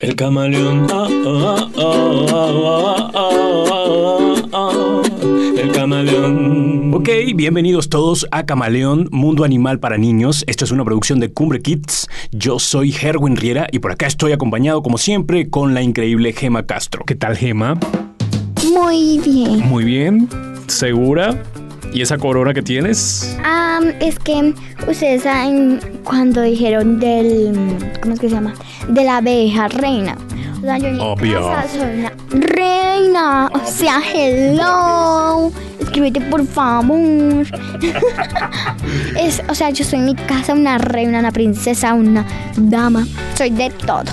El camaleón. ah, ah, ah, el camaleón. Ok, bienvenidos todos a Camaleón, Mundo Animal para Niños. Esto es una producción de Cumbre Kids. Yo soy Herwin Riera y por acá estoy acompañado, como siempre, con la increíble Gema Castro. ¿Qué tal, Gema? Muy bien. Muy bien. ¿Segura? ¿Y esa corona que tienes? Am, es que ustedes saben cuando dijeron del. ¿Cómo es que se llama? De la abeja reina. O sea, yo en mi Obvio. casa soy una reina. O sea, hello. Escríbete por favor. es, o sea, yo soy en mi casa una reina, una princesa, una dama. Soy de todo.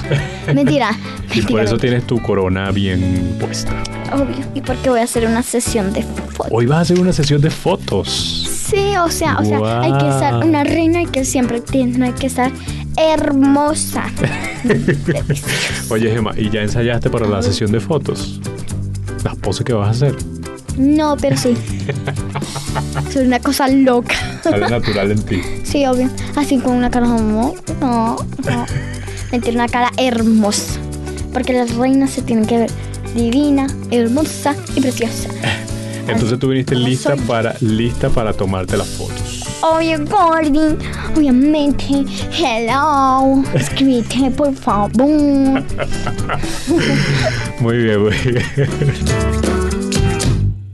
Mentira. Y por eso tienes tu corona bien puesta. Obvio. Y porque voy a hacer una sesión de fotos. Hoy vas a hacer una sesión de fotos. Sí, o sea, o sea, hay que estar Guau. una reina y que siempre tiene que estar hermosa. Oye, Gema, ¿y ya ensayaste para la sesión de fotos? Las poses que vas a hacer. No, pero sí. Soy una cosa loca. Sale natural en ti. Sí, obvio. Así con una cara como no, no. Mentira, una cara hermosa. Porque las reinas se tienen que ver divina, hermosa y preciosa. Entonces tú viniste lista soy. para, lista para tomarte las fotos. Obvio, Gordy. Obviamente. Hello. Escríbete, por favor. Muy bien, muy bien.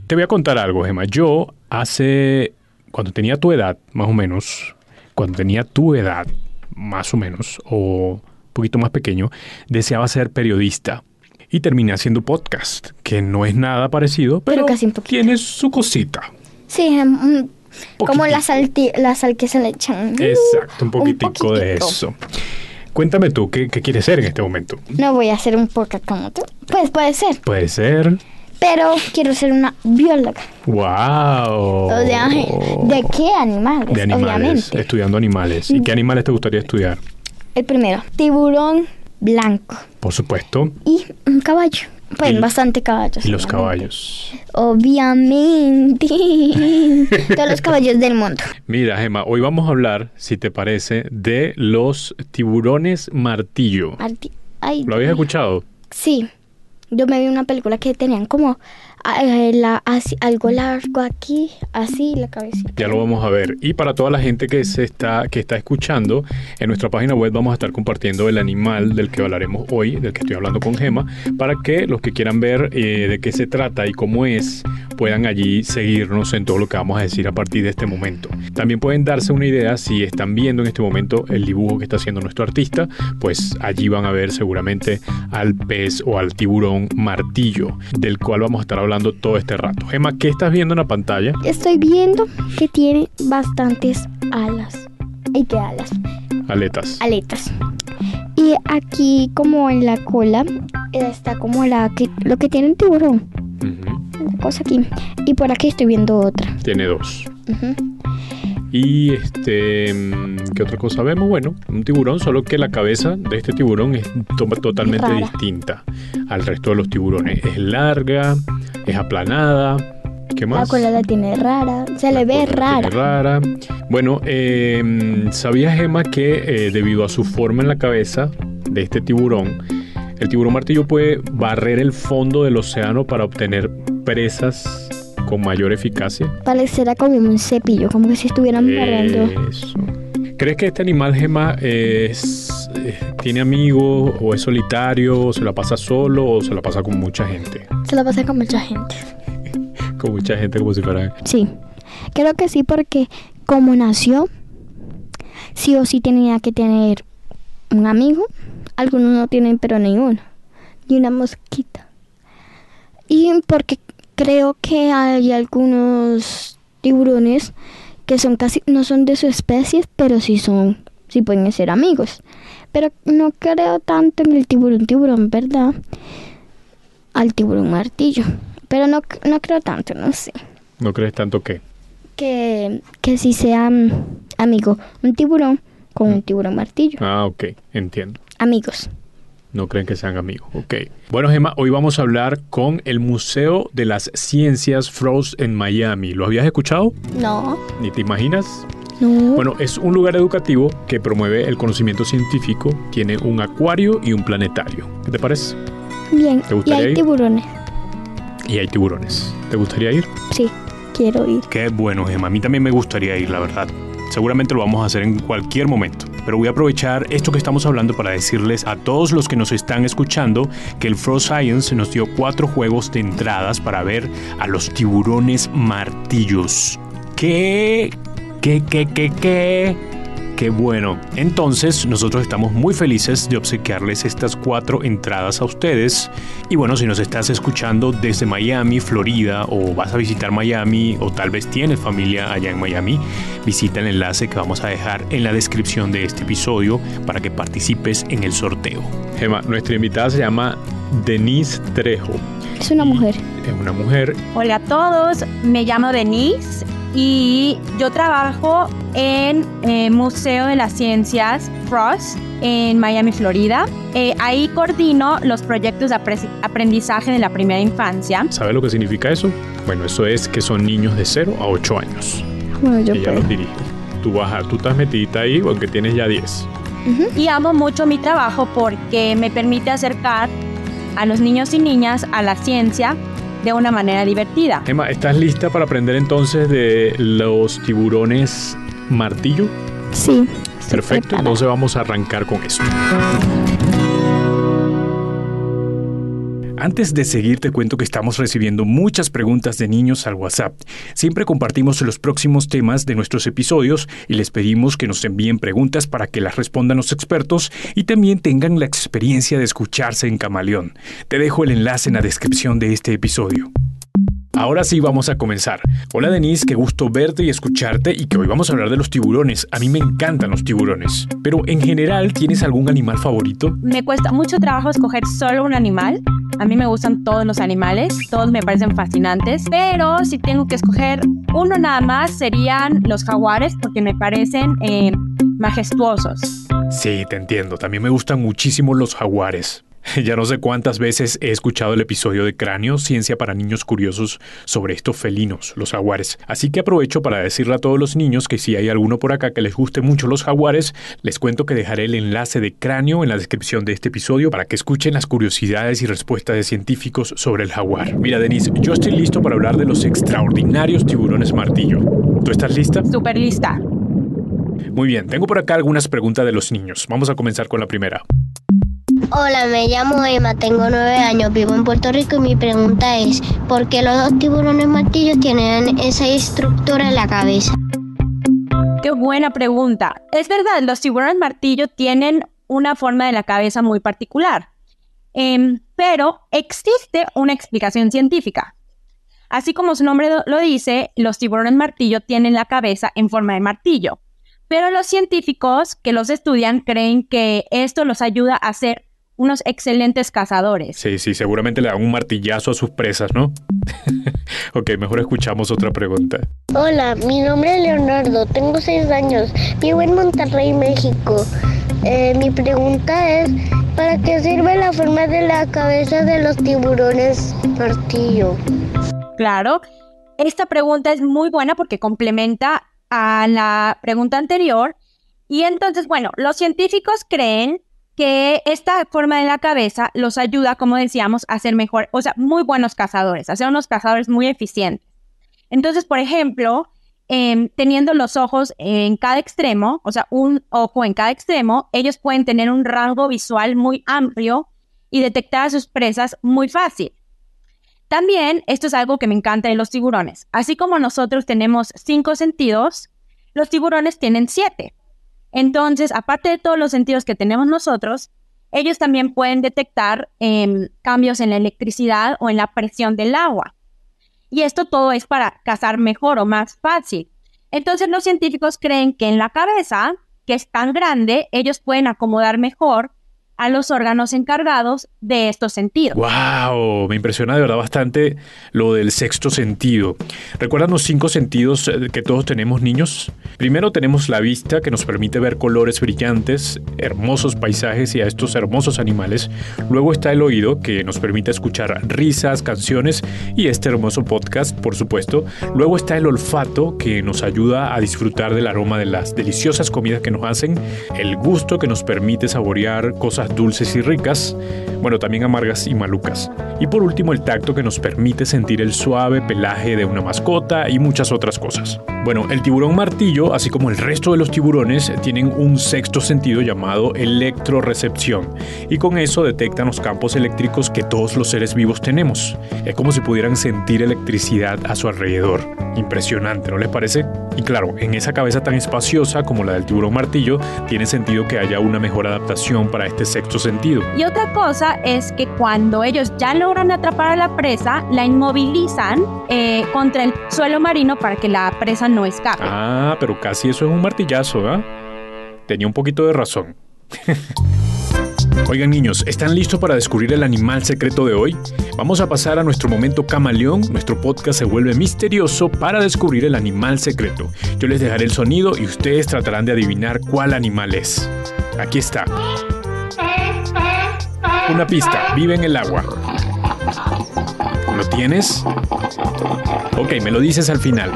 Te voy a contar algo, Gemma. Yo hace, cuando tenía tu edad, más o menos, cuando tenía tu edad, más o menos, o un poquito más pequeño, deseaba ser periodista. Y terminé haciendo podcast, que no es nada parecido, pero, Pero casi un tiene su cosita. Sí, mm, como la, salti- la sal que se le echan. Exacto, un poquitico de eso. Cuéntame tú, ¿qué, qué quieres ser en este momento? No voy a hacer un podcast como tú. Pues puede ser. Puede ser. Pero quiero ser una bióloga. ¡Wow! O sea, ¿de qué animales? De animales, Obviamente. estudiando animales. ¿Y qué animales te gustaría estudiar? El primero, tiburón blanco. Por supuesto. Y un caballo. Pues Y- bastante caballos. Y los caballos. Obviamente. Todos los caballos del mundo. Mira, Gemma, hoy vamos a hablar, si te parece, de los tiburones martillo. Marti- Ay, ¿Lo habías escuchado? Sí. Yo me vi una película que tenían como la, así- algo largo aquí, así la cabecita. Ya lo vamos a ver. Y para toda la gente que se está, que está escuchando, en nuestra página web vamos a estar compartiendo el animal del que hablaremos hoy, del que estoy hablando con Gema, para que los que quieran ver eh, de qué se trata y cómo es, puedan allí seguirnos en todo lo que vamos a decir a partir de este momento. También pueden darse una idea si están viendo en este momento el dibujo que está haciendo nuestro artista, pues allí van a ver seguramente al pez o al tiburón martillo, del cual vamos a estar hablando todo este rato. Gema, ¿qué estás viendo en la pantalla? Estoy viendo que tiene bastantes alas. ¿Y qué alas? Aletas. Aletas. Y aquí como en la cola está como la que, lo que tiene el tiburón. La cosa aquí. Y por aquí estoy viendo otra. Tiene dos. Ujú. Y este, mm, ¿qué otra cosa vemos? Bueno, un tiburón, solo que la cabeza de este tiburón es to- totalmente Rara. distinta al resto de los tiburones. Es larga, es aplanada. ¿Qué La más? cola la tiene rara. Se le ve La la rara. rara. Bueno, eh, ¿sabías, Gemma, que eh, debido a su forma en la cabeza de este tiburón, el tiburón martillo puede barrer el fondo del océano para obtener presas con mayor eficacia? Parecerá como un cepillo, como que si estuvieran barriendo. Eso. ¿Crees que este animal gema es, eh, tiene amigos o es solitario o se la pasa solo o se la pasa con mucha gente? Se la pasa con mucha gente. Con mucha gente como si fuera... Sí. Creo que sí, porque como nació, sí o sí tenía que tener un amigo. Algunos no tienen, pero ni uno. Y una mosquita. Y porque creo que hay algunos tiburones que son casi, no son de su especie, pero sí son, sí pueden ser amigos. Pero no creo tanto en el tiburón tiburón, ¿verdad? Al tiburón martillo. Pero no, no creo tanto, no sé ¿No crees tanto que? que, que si sea mm, amigo un tiburón con un tiburón martillo. Ah, ok, entiendo. Amigos. No creen que sean amigos. Ok. Bueno, Gemma, hoy vamos a hablar con el Museo de las Ciencias Frost en Miami. ¿Lo habías escuchado? No. ¿Ni te imaginas? No. Bueno, es un lugar educativo que promueve el conocimiento científico, tiene un acuario y un planetario. ¿Qué te parece? Bien. ¿te Y gustaría hay ir? tiburones. Y hay tiburones. ¿Te gustaría ir? Sí, quiero ir. Qué bueno, Gemma. A mí también me gustaría ir, la verdad. Seguramente lo vamos a hacer en cualquier momento. Pero voy a aprovechar esto que estamos hablando para decirles a todos los que nos están escuchando que el Frost Science nos dio cuatro juegos de entradas para ver a los tiburones martillos. ¿Qué? ¿Qué, qué, qué, qué? Qué bueno. Entonces, nosotros estamos muy felices de obsequiarles estas cuatro entradas a ustedes. Y bueno, si nos estás escuchando desde Miami, Florida, o vas a visitar Miami, o tal vez tienes familia allá en Miami, visita el enlace que vamos a dejar en la descripción de este episodio para que participes en el sorteo. Gemma, nuestra invitada se llama Denise Trejo. Es una mujer. Es una mujer. Hola a todos, me llamo Denise y yo trabajo en eh, Museo de las Ciencias Frost en Miami, Florida. Eh, ahí coordino los proyectos de apre- aprendizaje de la primera infancia. ¿Sabe lo que significa eso? Bueno, eso es que son niños de 0 a 8 años. Bueno, yo Ella los dirige. Tú, vas a- tú estás metidita ahí aunque tienes ya 10. Y amo mucho mi trabajo porque me permite acercar a los niños y niñas a la ciencia de una manera divertida. Emma, ¿estás lista para aprender entonces de los tiburones martillo? Sí. Perfecto, preparada. entonces vamos a arrancar con esto. Antes de seguir te cuento que estamos recibiendo muchas preguntas de niños al WhatsApp. Siempre compartimos los próximos temas de nuestros episodios y les pedimos que nos envíen preguntas para que las respondan los expertos y también tengan la experiencia de escucharse en Camaleón. Te dejo el enlace en la descripción de este episodio. Ahora sí vamos a comenzar. Hola Denise, qué gusto verte y escucharte y que hoy vamos a hablar de los tiburones. A mí me encantan los tiburones. Pero en general, ¿tienes algún animal favorito? Me cuesta mucho trabajo escoger solo un animal. A mí me gustan todos los animales, todos me parecen fascinantes, pero si tengo que escoger uno nada más serían los jaguares porque me parecen eh, majestuosos. Sí, te entiendo. También me gustan muchísimo los jaguares. Ya no sé cuántas veces he escuchado el episodio de Cráneo, Ciencia para Niños Curiosos, sobre estos felinos, los jaguares. Así que aprovecho para decirle a todos los niños que si hay alguno por acá que les guste mucho los jaguares, les cuento que dejaré el enlace de Cráneo en la descripción de este episodio para que escuchen las curiosidades y respuestas de científicos sobre el jaguar. Mira, Denise, yo estoy listo para hablar de los extraordinarios tiburones martillo. ¿Tú estás lista? Súper lista. Muy bien, tengo por acá algunas preguntas de los niños. Vamos a comenzar con la primera. Hola, me llamo Emma, tengo nueve años, vivo en Puerto Rico y mi pregunta es, ¿por qué los tiburones martillos tienen esa estructura en la cabeza? Qué buena pregunta. Es verdad, los tiburones martillo tienen una forma de la cabeza muy particular, Em, pero existe una explicación científica. Así como su nombre lo- lo dice, los tiburones martillo tienen la cabeza en forma de martillo, pero los científicos que los estudian creen que esto los ayuda a ser unos excelentes cazadores. Sí, sí, seguramente le dan un martillazo a sus presas, ¿no? ok, mejor escuchamos otra pregunta. Hola, mi nombre es Leonardo, tengo seis años, vivo en Monterrey, México. Eh, mi pregunta es, ¿para qué sirve la forma de la cabeza de los tiburones martillo? Claro, esta pregunta es muy buena porque complementa a la pregunta anterior. Y entonces, bueno, los científicos creen que esta forma de la cabeza los ayuda, como decíamos, a ser mejor, o sea, muy buenos cazadores, a ser unos cazadores muy eficientes. Entonces, por ejemplo, em, teniendo los ojos en cada extremo, o sea, un ojo en cada extremo, ellos pueden tener un rango visual muy amplio y detectar a sus presas muy fácil. También, esto es algo que me encanta de los tiburones. Así como nosotros tenemos cinco sentidos, los tiburones tienen siete. Entonces, aparte de todos los sentidos que tenemos nosotros, ellos también pueden detectar em, cambios en la electricidad o en la presión del agua. Y esto todo es para cazar mejor o más fácil. Entonces, los científicos creen que en la cabeza, que es tan grande, ellos pueden acomodar mejor a los órganos encargados de estos sentidos. ¡Wow! Me impresiona de verdad bastante lo del sexto sentido. ¿Recuerdan los cinco sentidos eh, que todos tenemos niños? Primero tenemos la vista que nos permite ver colores brillantes, hermosos paisajes y a estos hermosos animales. Luego está el oído que nos permite escuchar risas, canciones y este hermoso podcast, por supuesto. Luego está el olfato que nos ayuda a disfrutar del aroma de las deliciosas comidas que nos hacen. El gusto que nos permite saborear cosas dulces y ricas, bueno, también amargas y malucas. Y por último, el tacto que nos permite sentir el suave pelaje de una mascota y muchas otras cosas. Bueno, el tiburón martillo, así como el resto de los tiburones, tienen un sexto sentido llamado electrorecepción, y con eso detectan los campos eléctricos que todos los seres vivos tenemos. Es como si pudieran sentir electricidad a su alrededor. Impresionante, ¿no les parece? Y claro, en esa cabeza tan espaciosa como la del tiburón martillo, tiene sentido que haya una mejor adaptación para este sexto sentido. Y otra cosa es que cuando ellos ya logran atrapar a la presa, la inmovilizan eh, contra el suelo marino para que la presa escape. Ah, pero casi eso es un martillazo, ¿ah? Tenía un poquito de razón. Oigan niños, ¿están listos para descubrir el animal secreto de hoy? Vamos a pasar a nuestro momento camaleón. Nuestro podcast se vuelve misterioso para descubrir el animal secreto. Yo les dejaré el sonido y ustedes tratarán de adivinar cuál animal es. Aquí está. Una pista, vive en el agua. ¿Lo tienes? Ok, me lo dices al final.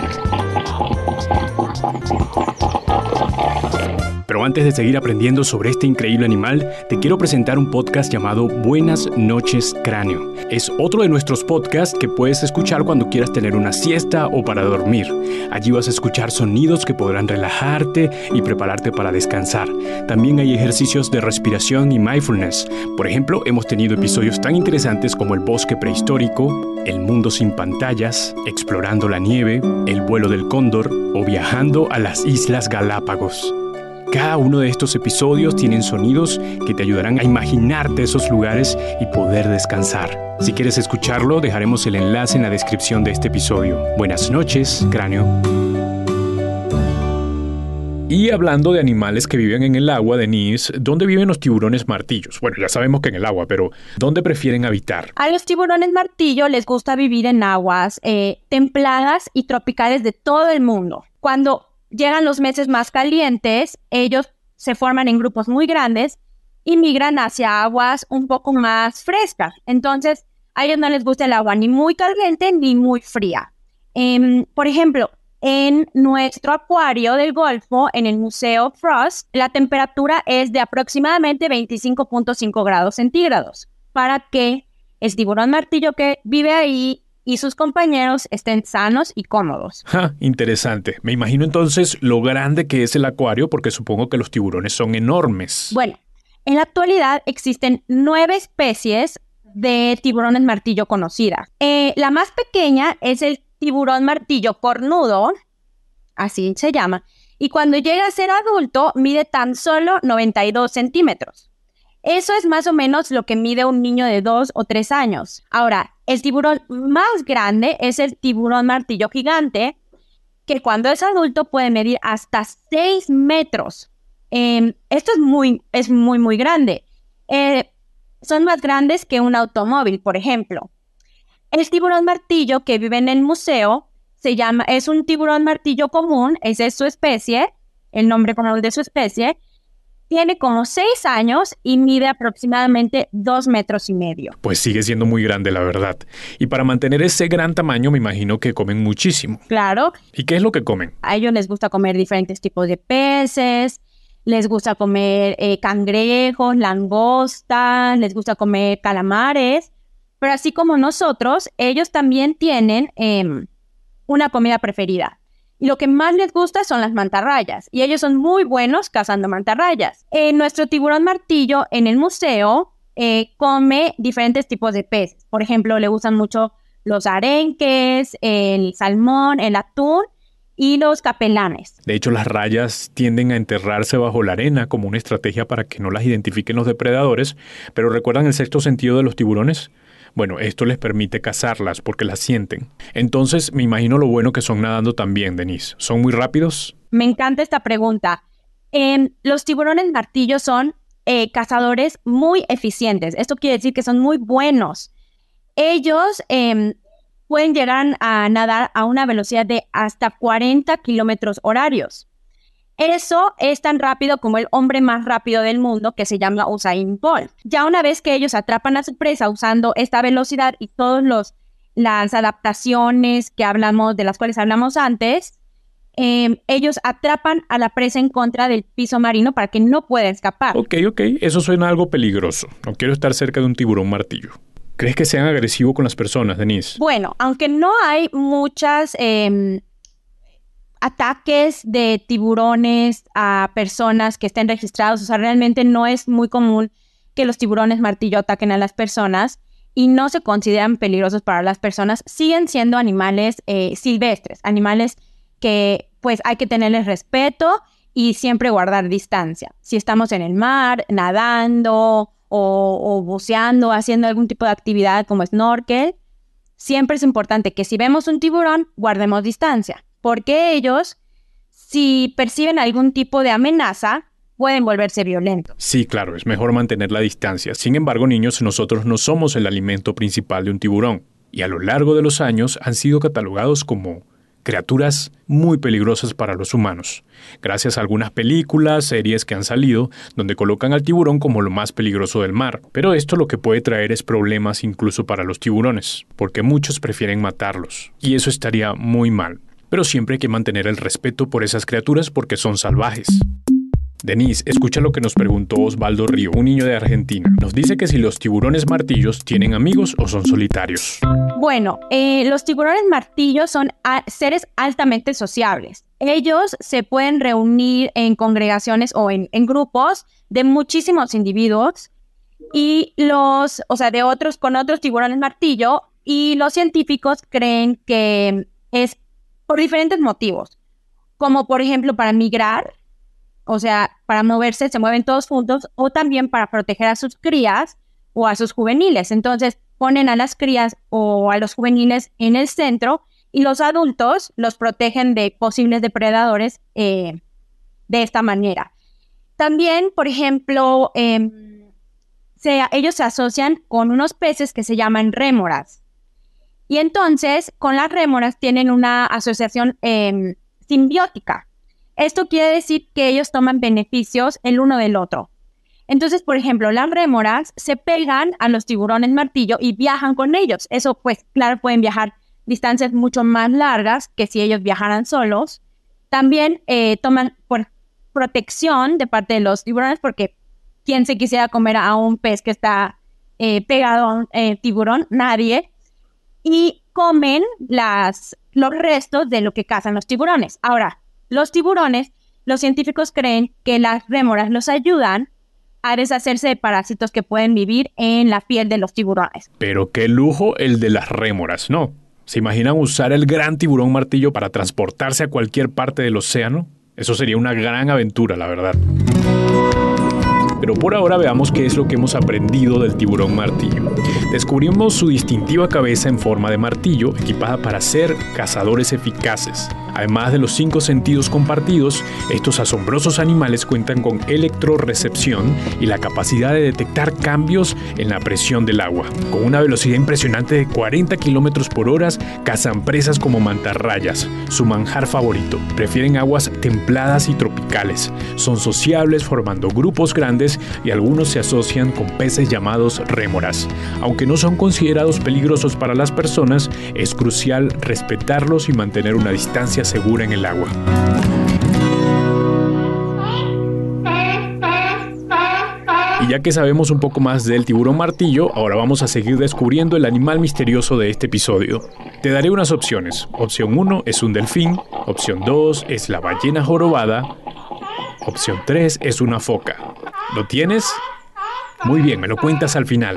Antes de seguir aprendiendo sobre este increíble animal, te quiero presentar un podcast llamado Buenas noches Cráneo. Es otro de nuestros podcasts que puedes escuchar cuando quieras tener una siesta o para dormir. Allí vas a escuchar sonidos que podrán relajarte y prepararte para descansar. También hay ejercicios de respiración y mindfulness. Por ejemplo, hemos tenido episodios tan interesantes como el bosque prehistórico, el mundo sin pantallas, explorando la nieve, el vuelo del cóndor o viajando a las Islas Galápagos. Cada uno de estos episodios tienen sonidos que te ayudarán a imaginarte esos lugares y poder descansar. Si quieres escucharlo, dejaremos el enlace en la descripción de este episodio. Buenas noches, cráneo. Y hablando de animales que viven en el agua, Denise, ¿dónde viven los tiburones martillos? Bueno, ya sabemos que en el agua, pero ¿dónde prefieren habitar? A los tiburones martillo les gusta vivir en aguas eh, templadas y tropicales de todo el mundo. Cuando llegan los meses más calientes, ellos se forman en grupos muy grandes y migran hacia aguas un poco más frescas. Entonces, a ellos no les gusta el agua ni muy caliente ni muy fría. Em, por ejemplo, en nuestro acuario del Golfo, en el Museo Frost, la temperatura es de aproximadamente 25.5 grados centígrados para que el tiburón martillo que vive ahí y sus compañeros estén sanos y cómodos. interesante. Me imagino entonces lo grande que es el acuario porque supongo que los tiburones son enormes. Bueno, en la actualidad existen nueve especies de tiburones martillo conocidas. Eh, la más pequeña es el tiburón martillo cornudo, así se llama, y cuando llega a ser adulto mide tan solo 92 centímetros. Eso es más o menos lo que mide un niño de 2 o 3 años. Ahora, el tiburón más grande es el tiburón martillo gigante, que cuando es adulto puede medir hasta 6 metros. Em, esto es muy, es muy, muy grande. Eh, son más grandes que un automóvil, por ejemplo. El tiburón martillo que vive en el museo se llama, es un tiburón martillo común, esa es su especie, el nombre común de su especie, tiene como seis años y mide aproximadamente dos metros y medio. Pues sigue siendo muy grande, la verdad. Y para mantener ese gran tamaño, me imagino que comen muchísimo. Claro. ¿Y qué es lo que comen? A ellos les gusta comer diferentes tipos de peces, les gusta comer eh, cangrejos, langostas, les gusta comer calamares. Pero así como nosotros, ellos también tienen em, una comida preferida. Y lo que más les gusta son las mantarrayas. Y ellos son muy buenos cazando mantarrayas. nuestro tiburón martillo en el museo eh, come diferentes tipos de peces. Por ejemplo, le gustan mucho los arenques, el salmón, el atún y los capelanes. De hecho, las rayas tienden a enterrarse bajo la arena como una estrategia para que no las identifiquen los depredadores, pero ¿recuerdan el sexto sentido de los tiburones? Bueno, esto les permite cazarlas porque las sienten. Entonces, me imagino lo bueno que son nadando también, Denise. ¿Son muy rápidos? Me encanta esta pregunta. los tiburones martillos son eh, cazadores muy eficientes. Esto quiere decir que son muy buenos. Ellos em, pueden llegar a nadar a una velocidad de hasta 40 kilómetros horarios. Eso es tan rápido como el hombre más rápido del mundo que se llama Usain Bolt. Ya una vez que ellos atrapan a su presa usando esta velocidad y todas las adaptaciones que hablamos, de las cuales hablamos antes, em, ellos atrapan a la presa en contra del piso marino para que no pueda escapar. Ok, ok, eso suena algo peligroso. No quiero estar cerca de un tiburón martillo. ¿Crees que sean agresivos con las personas, Denise? Bueno, aunque no hay muchas em, ataques de tiburones a personas que estén registrados, o sea, realmente no es muy común que los tiburones martillo ataquen a las personas y no se consideran peligrosos para las personas, siguen siendo animales eh, silvestres, animales que pues hay que tenerles respeto y siempre guardar distancia. Si estamos en el mar, nadando o, buceando, haciendo algún tipo de actividad como snorkel, siempre es importante que si vemos un tiburón, guardemos distancia, porque ellos, si perciben algún tipo de amenaza, pueden volverse violentos. Sí, claro, es mejor mantener la distancia. Sin embargo, niños, nosotros no somos el alimento principal de un tiburón, y a lo largo de los años han sido catalogados como criaturas muy peligrosas para los humanos, gracias a algunas películas, series que han salido, donde colocan al tiburón como lo más peligroso del mar. Pero esto lo que puede traer es problemas incluso para los tiburones, porque muchos prefieren matarlos, y eso estaría muy mal. Pero siempre hay que mantener el respeto por esas criaturas porque son salvajes. Denise, escucha lo que nos preguntó Osvaldo Río, un niño de Argentina. Nos dice que si los tiburones martillos tienen amigos o son solitarios. Bueno, eh, los tiburones martillos son seres altamente sociables. Ellos se pueden reunir en congregaciones o en, grupos de muchísimos individuos y los, o sea, de otros con otros tiburones martillo y los científicos creen que es por diferentes motivos, como por ejemplo para migrar, o sea, para moverse se mueven todos juntos o también para proteger a sus crías o a sus juveniles. Entonces ponen a las crías o a los juveniles en el centro y los adultos los protegen de posibles depredadores eh, de esta manera. También, por ejemplo, em, ellos se asocian con unos peces que se llaman rémoras. Y entonces, con las rémoras tienen una asociación em, simbiótica. Esto quiere decir que ellos toman beneficios el uno del otro. Entonces, por ejemplo, las rémoras se pegan a los tiburones martillo y viajan con ellos. Eso, pues, claro, pueden viajar distancias mucho más largas que si ellos viajaran solos. También eh, toman por protección de parte de los tiburones, porque ¿quién se quisiera comer a un pez que está eh, pegado a un eh, tiburón? Nadie. Comen las, los restos de lo que cazan los tiburones. Ahora, los tiburones, los científicos creen que las rémoras los ayudan a deshacerse de parásitos que pueden vivir en la piel de los tiburones. Pero qué lujo el de las rémoras, ¿no? ¿Se imaginan usar el gran tiburón martillo para transportarse a cualquier parte del océano? Eso sería una gran aventura, la verdad. Pero por ahora veamos qué es lo que hemos aprendido del tiburón martillo. Descubrimos su distintiva cabeza en forma de martillo, equipada para ser cazadores eficaces. Además de los cinco sentidos compartidos, estos asombrosos animales cuentan con electrorecepción y la capacidad de detectar cambios en la presión del agua. Con una velocidad impresionante de 40 km por hora, cazan presas como mantarrayas, su manjar favorito. Prefieren aguas templadas y tropicales. Son sociables formando grupos grandes y algunos se asocian con peces llamados rémoras. Aunque no son considerados peligrosos para las personas, es crucial respetarlos y mantener una distancia segura en el agua. Y ya que sabemos un poco más del tiburón martillo, ahora vamos a seguir descubriendo el animal misterioso de este episodio. Te daré unas opciones. Opción 1 es un delfín, opción 2 es la ballena jorobada, opción 3 es una foca. ¿Lo tienes? Muy bien, me lo cuentas al final.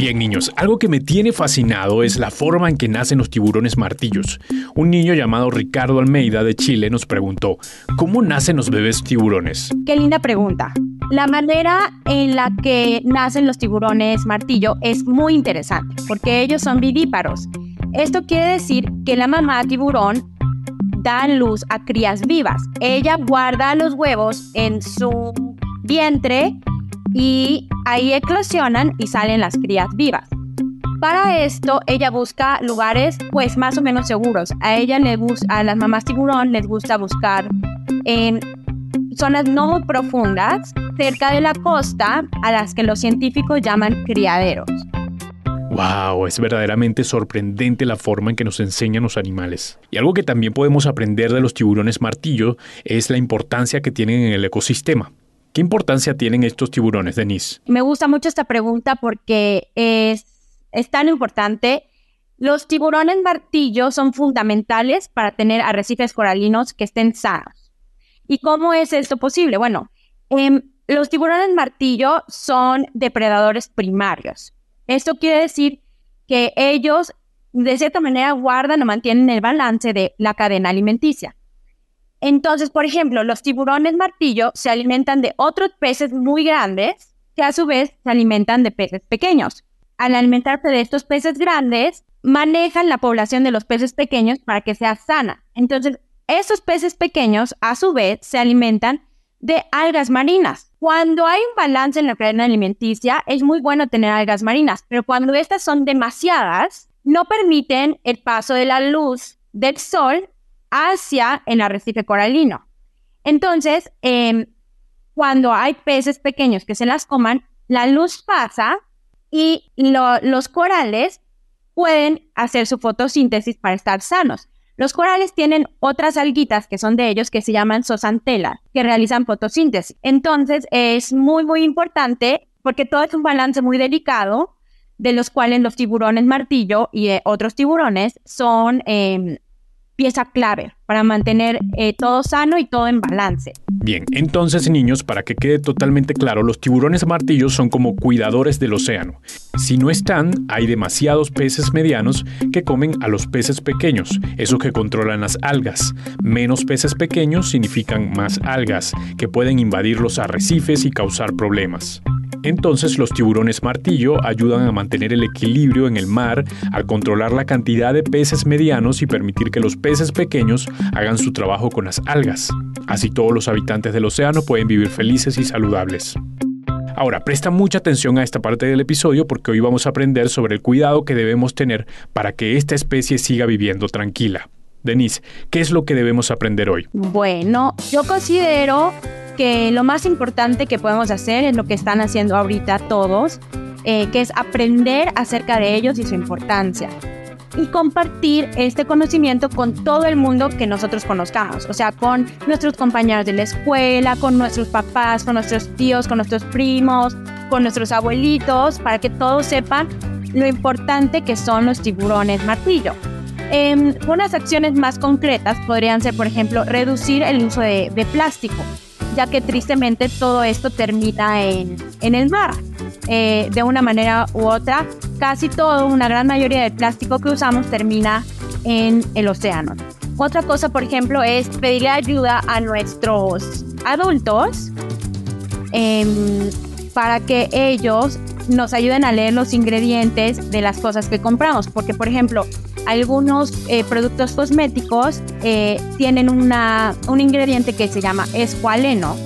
Bien, niños, algo que me tiene fascinado es la forma en que nacen los tiburones martillos. Un niño llamado Ricardo Almeida de Chile nos preguntó, ¿cómo nacen los bebés tiburones? Qué linda pregunta. La manera en la que nacen los tiburones martillo es muy interesante, porque ellos son vivíparos. Esto quiere decir que la mamá tiburón da luz a crías vivas. Ella guarda los huevos en su vientre y ahí eclosionan y salen las crías vivas. Para esto, ella busca lugares pues más o menos seguros. A ella le gusta, a las mamás tiburón les gusta buscar en zonas no muy profundas, cerca de la costa, a las que los científicos llaman criaderos. Wow, es verdaderamente sorprendente la forma en que nos enseñan los animales. Y algo que también podemos aprender de los tiburones martillo es la importancia que tienen en el ecosistema. ¿Qué importancia tienen estos tiburones, Denise? Me gusta mucho esta pregunta porque es, tan importante. Los tiburones martillo son fundamentales para tener arrecifes coralinos que estén sanos. ¿Y cómo es esto posible? Bueno, em, los tiburones martillo son depredadores primarios. Esto quiere decir que ellos, de cierta manera, guardan o mantienen el balance de la cadena alimenticia. Entonces, por ejemplo, los tiburones martillo se alimentan de otros peces muy grandes que a su vez se alimentan de peces pequeños. Al alimentarse de estos peces grandes, manejan la población de los peces pequeños para que sea sana. Entonces, esos peces pequeños a su vez se alimentan de algas marinas. Cuando hay un balance en la cadena alimenticia, es muy bueno tener algas marinas, pero cuando estas son demasiadas, no permiten el paso de la luz del sol hacia el arrecife coralino. Entonces, em, cuando hay peces pequeños que se las coman, la luz pasa y los corales pueden hacer su fotosíntesis para estar sanos. Los corales tienen otras alguitas que son de ellos que se llaman zooxantelas, que realizan fotosíntesis. Entonces, es muy, muy importante porque todo es un balance muy delicado, de los cuales los tiburones martillo y eh, otros tiburones son em, pieza clave para mantener eh, todo sano y todo en balance. Bien, entonces niños, para que quede totalmente claro, los tiburones martillos son como cuidadores del océano. Si no están, hay demasiados peces medianos que comen a los peces pequeños, esos que controlan las algas. Menos peces pequeños significan más algas, que pueden invadir los arrecifes y causar problemas. Entonces los tiburones martillo ayudan a mantener el equilibrio en el mar al controlar la cantidad de peces medianos y permitir que los peces pequeños hagan su trabajo con las algas. Así todos los habitantes del océano pueden vivir felices y saludables. Ahora, presta mucha atención a esta parte del episodio porque hoy vamos a aprender sobre el cuidado que debemos tener para que esta especie siga viviendo tranquila. Denise, ¿qué es lo que debemos aprender hoy? Bueno, yo considero que lo más importante que podemos hacer es lo que están haciendo ahorita todos, eh, que es aprender acerca de ellos y su importancia. Y compartir este conocimiento con todo el mundo que nosotros conozcamos, o sea, con nuestros compañeros de la escuela, con nuestros papás, con nuestros tíos, con nuestros primos, con nuestros abuelitos, para que todos sepan lo importante que son los tiburones martillo. Eh, unas acciones más concretas podrían ser, por ejemplo, reducir el uso de, de plástico ya que tristemente todo esto termina en, en el mar. Eh, de una manera u otra, casi todo, una gran mayoría del plástico que usamos termina en el océano. Otra cosa, por ejemplo, es pedirle ayuda a nuestros adultos em, para que ellos nos ayuden a leer los ingredientes de las cosas que compramos. Porque, por ejemplo, algunos eh, productos cosméticos eh, tienen una, un ingrediente que se llama escualeno,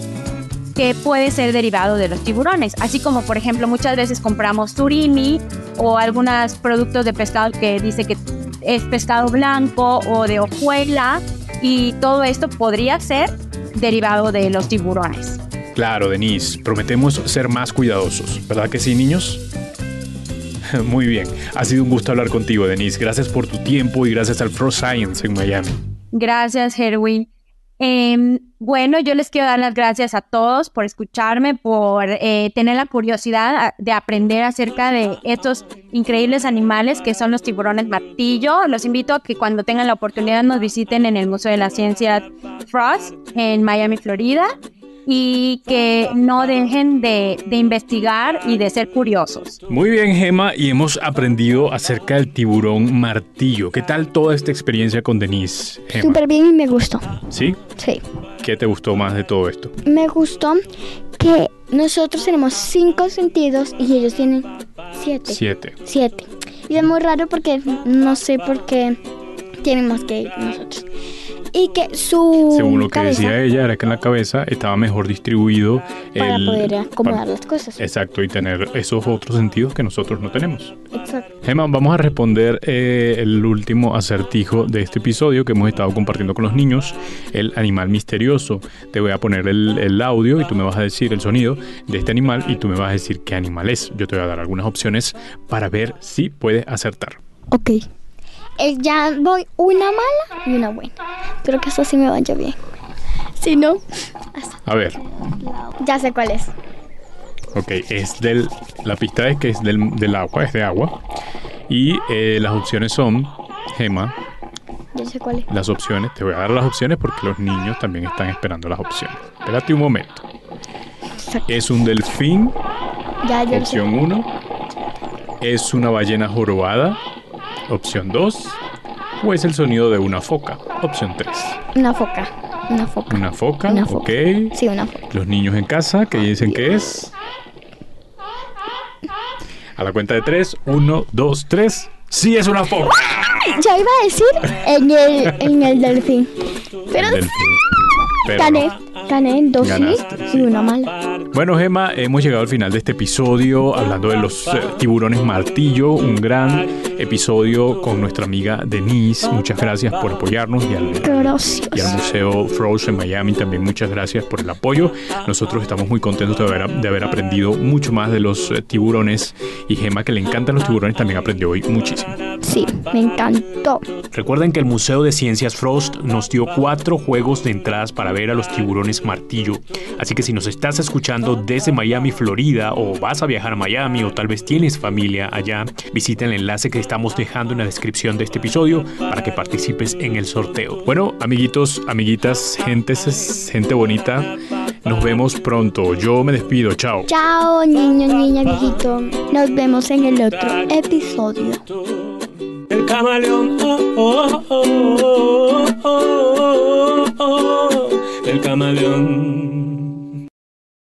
que puede ser derivado de los tiburones. Así como, por ejemplo, muchas veces compramos surimi o algunos productos de pescado que dice que es pescado blanco o de hojuela y todo esto podría ser derivado de los tiburones. Claro, Denise, prometemos ser más cuidadosos, ¿verdad que sí, niños? Muy bien, ha sido un gusto hablar contigo, Denise. Gracias por tu tiempo y gracias al Frost Science en Miami. Gracias, Herwin. Em, bueno, yo les quiero dar las gracias a todos por escucharme, por eh, tener la curiosidad de aprender acerca de estos increíbles animales que son los tiburones martillo. Los invito a que cuando tengan la oportunidad nos visiten en el Museo de la Ciencia Frost en Miami, Florida y que no dejen de, investigar y de ser curiosos. Muy bien, Gema, y hemos aprendido acerca del tiburón martillo. ¿Qué tal toda esta experiencia con Denise? Súper bien y me gustó. ¿Sí? Sí. ¿Qué te gustó más de todo esto? Me gustó que nosotros tenemos cinco sentidos y ellos tienen siete. Siete. Siete. Y es muy raro porque no sé por qué tienen más que nosotros. Y que su Según lo que cabeza decía ella, era que en la cabeza estaba mejor distribuido para el- poder acomodar para- las cosas. Exacto, y tener esos otros sentidos que nosotros no tenemos. Exacto. Gemma, vamos a responder eh, el último acertijo de este episodio que hemos estado compartiendo con los niños, el animal misterioso. Te voy a poner el, el audio y tú me vas a decir el sonido de este animal y tú me vas a decir qué animal es. Yo te voy a dar algunas opciones para ver si puedes acertar. Ok. Eh, ya voy una mala y una buena. Creo que eso sí me vaya bien. Si no, A ver, ya sé cuál es. ok, es del. La pista es que es del, del agua, es de agua. Y eh, las opciones son, Gemma, Ya sé cuál es. las opciones, te voy a dar las opciones porque los niños también están esperando las opciones. Espérate un momento. Exacto. Es un delfín, Ya, ya lo sé. opción 1. Es una ballena jorobada, opción 2. O es el sonido de una foca, opción 3. Una foca. Una foca. Una foca, Una foca. ok. Sí, una foca. Los niños en casa, que dicen que es? A la cuenta de 3, 1, 2, 3. ¡Sí es una foca! Ya iba a decir en el, en el delfín. Pero El delfín. Pero gané. no. Gané dos Ganaste, sí sí. y una mala. Bueno, Gemma, hemos llegado al final de este episodio hablando de los eh, tiburones martillo, un gran episodio con nuestra amiga Denise. Muchas gracias por apoyarnos y al, Gracias. y al Museo Froze en Miami también muchas gracias por el apoyo. Nosotros estamos muy contentos de haber, de haber aprendido mucho más de los eh, tiburones y Gemma, que le encantan los tiburones, también aprendió hoy muchísimo. Sí, me encantó. Recuerden que el Museo de Ciencias Frost nos dio cuatro juegos de entradas para ver a los tiburones martillo. Así que si nos estás escuchando desde Miami, Florida, o vas a viajar a Miami, o tal vez tienes familia allá, visita el enlace que estamos dejando en la descripción de este episodio para que participes en el sorteo. Bueno, amiguitos, amiguitas, gente, gente bonita, nos vemos pronto. Yo me despido, chao. Chao, niño, niña, viejito. Nos vemos en el otro episodio. El camaleón, oh, oh, oh, oh, oh. Naran